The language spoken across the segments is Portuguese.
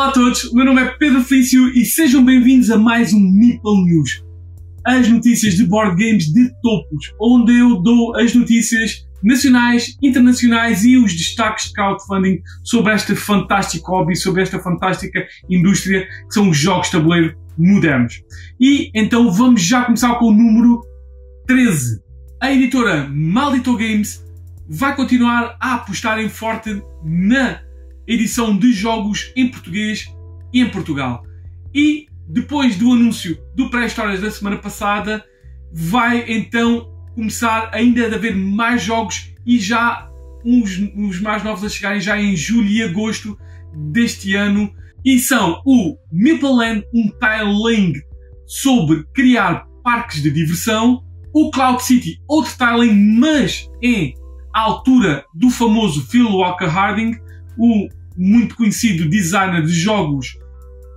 Olá a todos, meu nome é Pedro Felício e sejam bem-vindos a mais um Meeple News. As notícias de board games de topos, onde eu dou as notícias nacionais, internacionais e os destaques de crowdfunding sobre este fantástico hobby, sobre esta fantástica indústria que são os jogos de tabuleiro modernos. E então vamos já começar com o número 13. A editora Maldito Games vai continuar a apostar em forte na edição de jogos em português e em Portugal. E depois do anúncio do pré-histórias da semana passada, vai então começar ainda a haver mais jogos e já uns, uns mais novos a chegarem já em julho e agosto deste ano. E são o Maple Land, um tiling sobre criar parques de diversão, o Cloud City, outro tiling, mas em altura do famoso Phil Walker Harding, o muito conhecido designer de jogos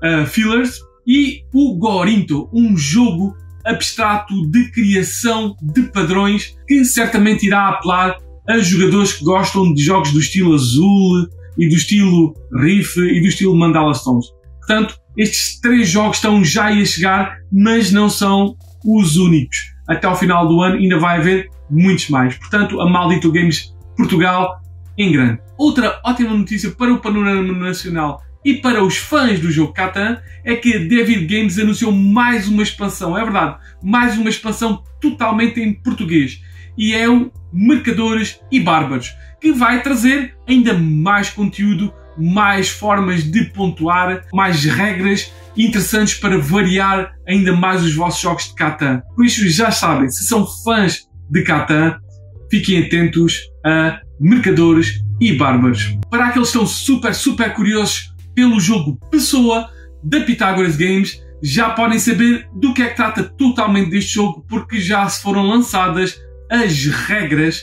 uh, fillers, e o Gorinto, um jogo abstrato de criação de padrões que certamente irá apelar a jogadores que gostam de jogos do estilo azul e do estilo Riff e do estilo Mandala Stones. Portanto, estes três jogos estão já a chegar, mas não são os únicos. Até ao final do ano ainda vai haver muitos mais. Portanto, a Maldito Games Portugal em grande. Outra ótima notícia para o panorama nacional e para os fãs do jogo Catan é que David Games anunciou mais uma expansão, é verdade, mais uma expansão totalmente em português. E é o Mercadores e Bárbaros, que vai trazer ainda mais conteúdo, mais formas de pontuar, mais regras interessantes para variar ainda mais os vossos jogos de Catan. Por isso já sabem, se são fãs de Catan, fiquem atentos a Mercadores e Bárbaros. Para aqueles que estão super, super curiosos pelo jogo Pessoa da Pythagoras Games, já podem saber do que é que trata totalmente deste jogo, porque já se foram lançadas as regras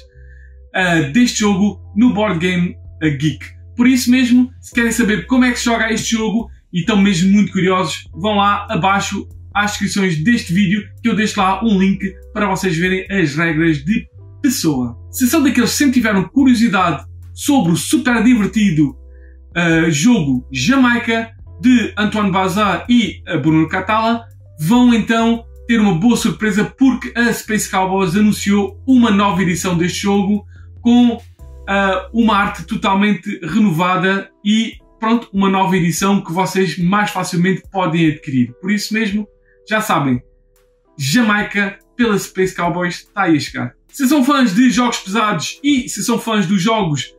uh, deste jogo no Board Game Geek. Por isso mesmo, se querem saber como é que se joga este jogo e estão mesmo muito curiosos, vão lá abaixo às descrições deste vídeo que eu deixo lá um link para vocês verem as regras de pessoa. Se são daqueles que sempre tiveram curiosidade sobre o super divertido uh, jogo Jamaica de Antoine Bazar e Bruno Catala, vão então ter uma boa surpresa porque a Space Cowboys anunciou uma nova edição deste jogo com uh, uma arte totalmente renovada e pronto, uma nova edição que vocês mais facilmente podem adquirir. Por isso mesmo, já sabem, Jamaica pela Space Cowboys está aí a chegar. Se são fãs de jogos pesados e se são fãs dos jogos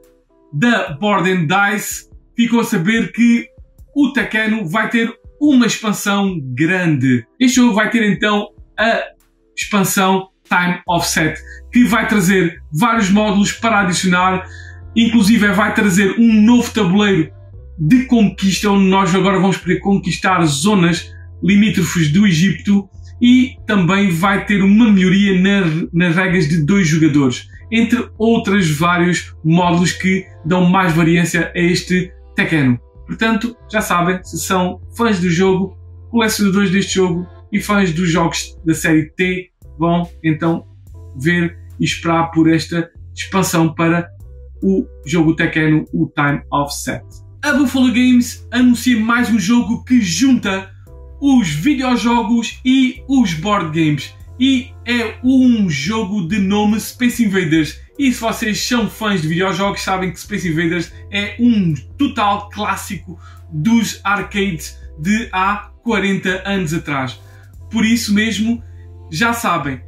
da Board and Dice, ficam a saber que o Takeno vai ter uma expansão grande. Este jogo vai ter então a expansão Time Offset, que vai trazer vários módulos para adicionar, inclusive vai trazer um novo tabuleiro de conquista, onde nós agora vamos poder conquistar zonas limítrofes do Egito e também vai ter uma melhoria na, nas regras de dois jogadores, entre outros vários módulos que dão mais variância a este Tekken. Portanto, já sabem, se são fãs do jogo, colecionadores deste jogo e fãs dos jogos da série T, vão então ver e esperar por esta expansão para o jogo Tekken, o Time of Set. A Buffalo Games anuncia mais um jogo que junta os videojogos e os board games. E é um jogo de nome Space Invaders. E se vocês são fãs de videojogos, sabem que Space Invaders é um total clássico dos arcades de há 40 anos atrás. Por isso mesmo, já sabem,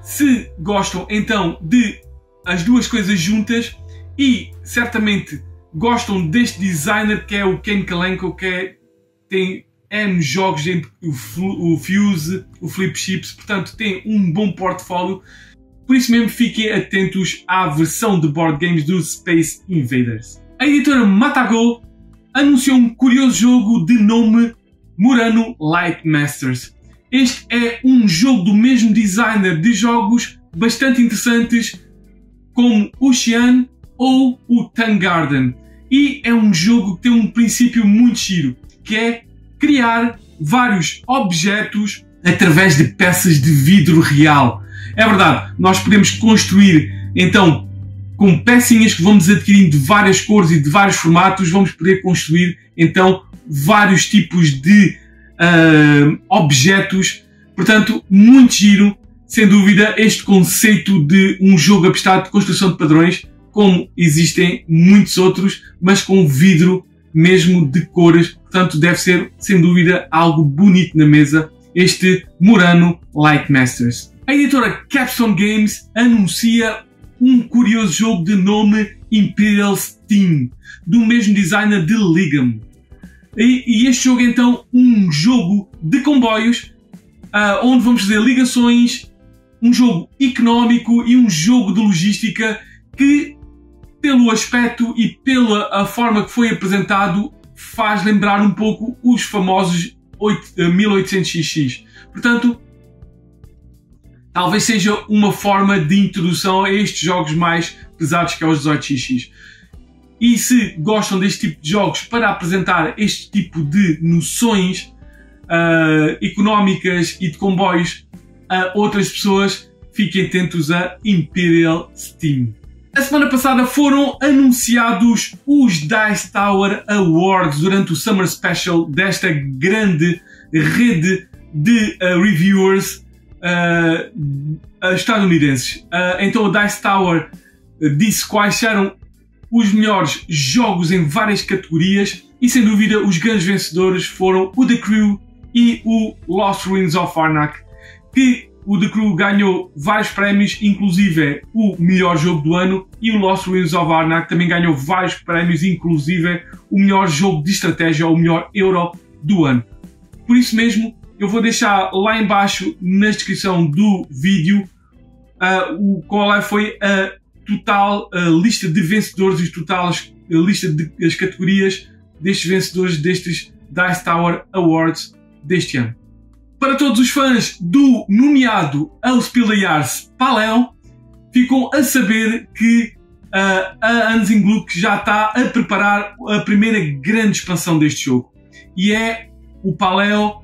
se gostam então de as duas coisas juntas e certamente gostam deste designer que é o Ken Kalenko, que é, tem N jogos entre o, o Fuse, o Flip Chips, portanto tem um bom portfólio. Por isso mesmo fiquem atentos à versão de board games do Space Invaders. A editora Matago anunciou um curioso jogo de nome Murano Light Masters. Este é um jogo do mesmo designer de jogos bastante interessantes como o Xian ou o Tang Garden. E é um jogo que tem um princípio muito giro, que é criar vários objetos através de peças de vidro real. É verdade, nós podemos construir então com pecinhas que vamos adquirindo de várias cores e de vários formatos, vamos poder construir então vários tipos de uh, objetos. Portanto, muito giro, sem dúvida, este conceito de um jogo abstrato de construção de padrões, como existem muitos outros, mas com vidro mesmo de cores. Portanto, deve ser, sem dúvida, algo bonito na mesa, este Murano Light Masters. A editora Capstone Games anuncia um curioso jogo de nome Imperial Steam, do mesmo designer de Ligam. E, e, este jogo é então um jogo de comboios, uh, onde vamos fazer ligações, um jogo económico e um jogo de logística que, pelo aspecto e pela a forma que foi apresentado, faz lembrar um pouco os famosos 8, 1800XX. Portanto, talvez seja uma forma de introdução a estes jogos mais pesados que é os 18xx. E se gostam deste tipo de jogos para apresentar este tipo de noções uh, económicas e de comboios a outras pessoas, fiquem atentos a Imperial Steam. A semana passada foram anunciados os Dice Tower Awards durante o Summer Special desta grande rede de uh, reviewers uh, estadunidenses. Uh, então o Dice Tower disse quais eram os melhores jogos em várias categorias e sem dúvida os grandes vencedores foram o The Crew e o Lost Ruins of Arnak, que o The Crew ganhou vários prémios, inclusive o melhor jogo do ano, e o Lost Ruins of Arnak também ganhou vários prémios, inclusive o melhor jogo de estratégia ou o melhor Euro do ano. Por isso mesmo, eu vou deixar lá embaixo na descrição do vídeo uh, o, qual é, foi a total lista de vencedores e total a lista de as categorias destes vencedores destes Dice Tower Awards deste ano. Para todos os fãs do nomeado Jahres Paleo, ficam a saber que uh, a Hansin Gluck já está a preparar a primeira grande expansão deste jogo. E é o Paleo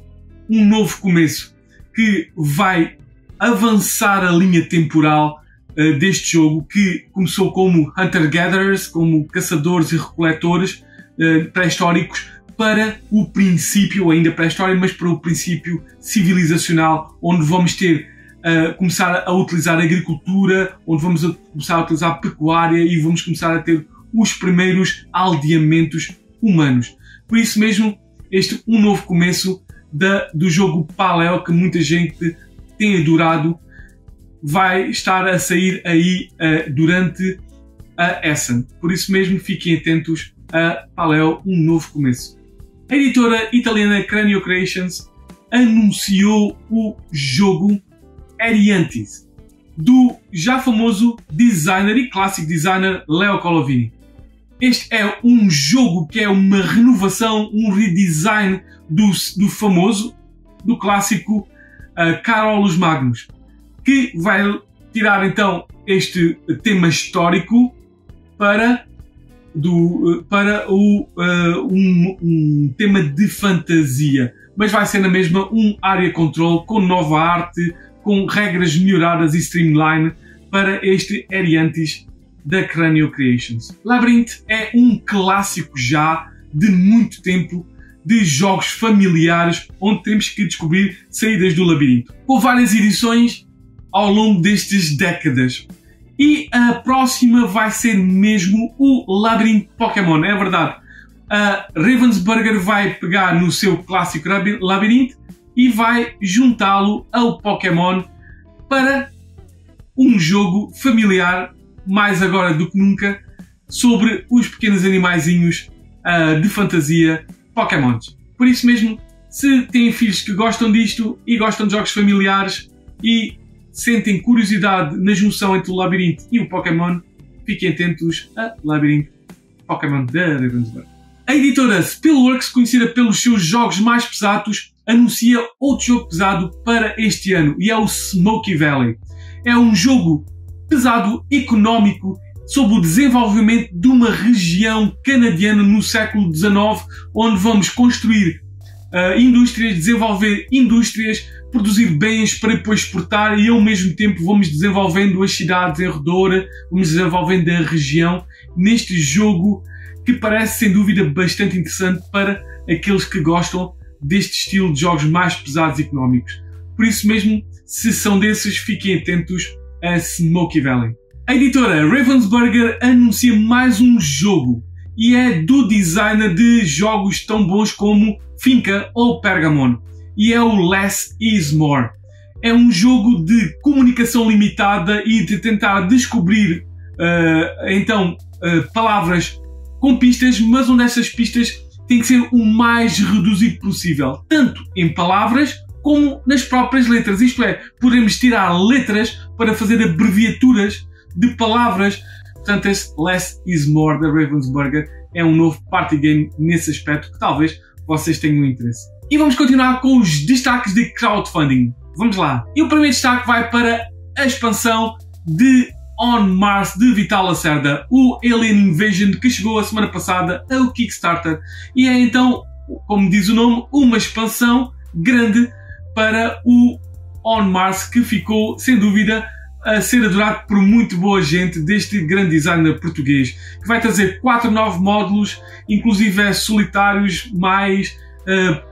Um Novo Começo, que vai avançar a linha temporal uh, deste jogo, que começou como Hunter-Gatherers, como caçadores e recoletores uh, pré-históricos, para o princípio, ainda pré-história, mas para o princípio civilizacional, onde vamos ter uh, começar a utilizar a agricultura, onde vamos a começar a utilizar a pecuária e vamos começar a ter os primeiros aldeamentos humanos. Por isso mesmo, este um novo começo da, do jogo Paleo que muita gente tem adorado vai estar a sair aí uh, durante a Essen. Por isso mesmo, fiquem atentos a Paleo, um novo começo. A editora italiana Cranio Creations anunciou o jogo Ariantes, do já famoso designer e clássico designer Leo Colovini. Este é um jogo que é uma renovação, um redesign do, do famoso, do clássico uh, Carolus Magnus, que vai tirar então este tema histórico para do, para o, uh, um, um, tema de fantasia, mas vai ser na mesma um área control com nova arte, com regras melhoradas e streamline para este Ariantes da Cranio Creations. Labyrinth é um clássico já de muito tempo de jogos familiares onde temos que descobrir saídas do labirinto. Com várias edições ao longo destas décadas. E a próxima vai ser mesmo o Labyrinth Pokémon, é verdade. A Ravensburger vai pegar no seu clássico labirinto e vai juntá-lo ao Pokémon para um jogo familiar, mais agora do que nunca, sobre os pequenos animaizinhos uh, de fantasia Pokémons. Por isso mesmo, se têm filhos que gostam disto e gostam de jogos familiares e sentem curiosidade na junção entre o Labirinto e o Pokémon, fiquem atentos a Labirinto Pokémon da Ravensburg. A editora Spillworks, conhecida pelos seus jogos mais pesados, anuncia outro jogo pesado para este ano e é o Smoky Valley. É um jogo pesado, económico, sobre o desenvolvimento de uma região canadiana no século XIX, onde vamos construir uh, indústrias, desenvolver indústrias, produzir bens para depois exportar e ao mesmo tempo vamos desenvolvendo as cidades em redor, vamos desenvolvendo a região neste jogo que parece sem dúvida bastante interessante para aqueles que gostam deste estilo de jogos mais pesados e económicos. Por isso mesmo, se são desses, fiquem atentos a Smoky Valley. A editora Ravensburger anuncia mais um jogo e é do designer de jogos tão bons como Finca ou Pergamon e é o Less is More. É um jogo de comunicação limitada e de tentar descobrir uh, então uh, palavras com pistas, mas onde essas pistas têm que ser o mais reduzido possível, tanto em palavras como nas próprias letras. Isto é, podemos tirar letras para fazer abreviaturas de palavras. Portanto, esse Less is More da Ravensburger é um novo party game nesse aspecto que talvez vocês tenham interesse. E vamos continuar com os destaques de crowdfunding. Vamos lá. E o primeiro destaque vai para a expansão de On Mars de Vital Lacerda, o Alien Invasion que chegou a semana passada ao Kickstarter. E é então, como diz o nome, uma expansão grande para o On Mars que ficou, sem dúvida, a ser adorado por muito boa gente deste grande designer português, que vai trazer quatro novos módulos, inclusive é solitários, mais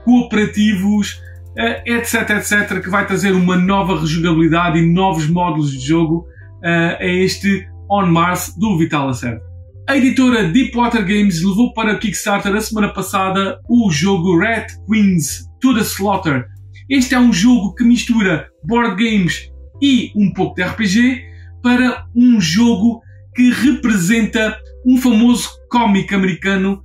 cooperativos, uh, etc, etc, que vai trazer uma nova rejogabilidade e novos módulos de jogo uh, a este On Mars do Vital Lacerda. A editora Deepwater Games levou para o Kickstarter a semana passada o jogo Red Queens to the Slaughter. Este é um jogo que mistura board games e um pouco de RPG para um jogo que representa um famoso cómic americano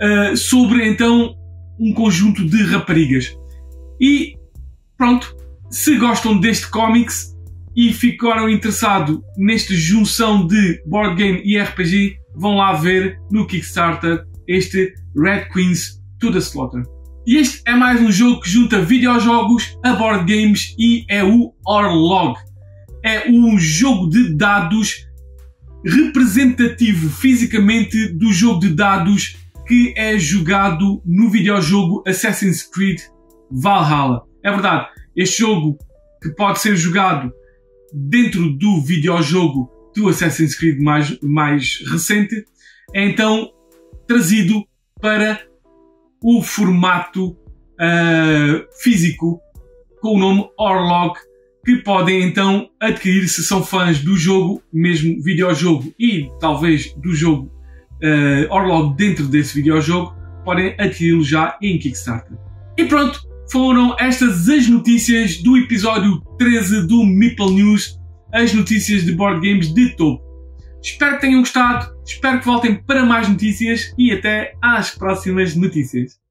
uh, sobre então um conjunto de raparigas. E pronto, se gostam deste cómics e ficaram interessados nesta junção de board game e RPG, vão lá ver no Kickstarter este Red Queens to the Slaughter. E este é mais um jogo que junta videojogos a board games e é o Orlog. É um jogo de dados representativo fisicamente do jogo de dados que é jogado no videojogo Assassin's Creed Valhalla. É verdade, este jogo que pode ser jogado dentro do videojogo do Assassin's Creed mais, mais recente é então trazido para o formato uh, físico com o nome Orlog, que podem então adquirir se são fãs do jogo, mesmo videojogo e talvez do jogo uh, Orlog dentro desse videojogo, podem adquiri-lo já em Kickstarter. E pronto, foram estas as notícias do episódio 13 do Meeple News, as notícias de board games de topo. Espero que tenham gostado, espero que voltem para mais notícias e até às próximas notícias.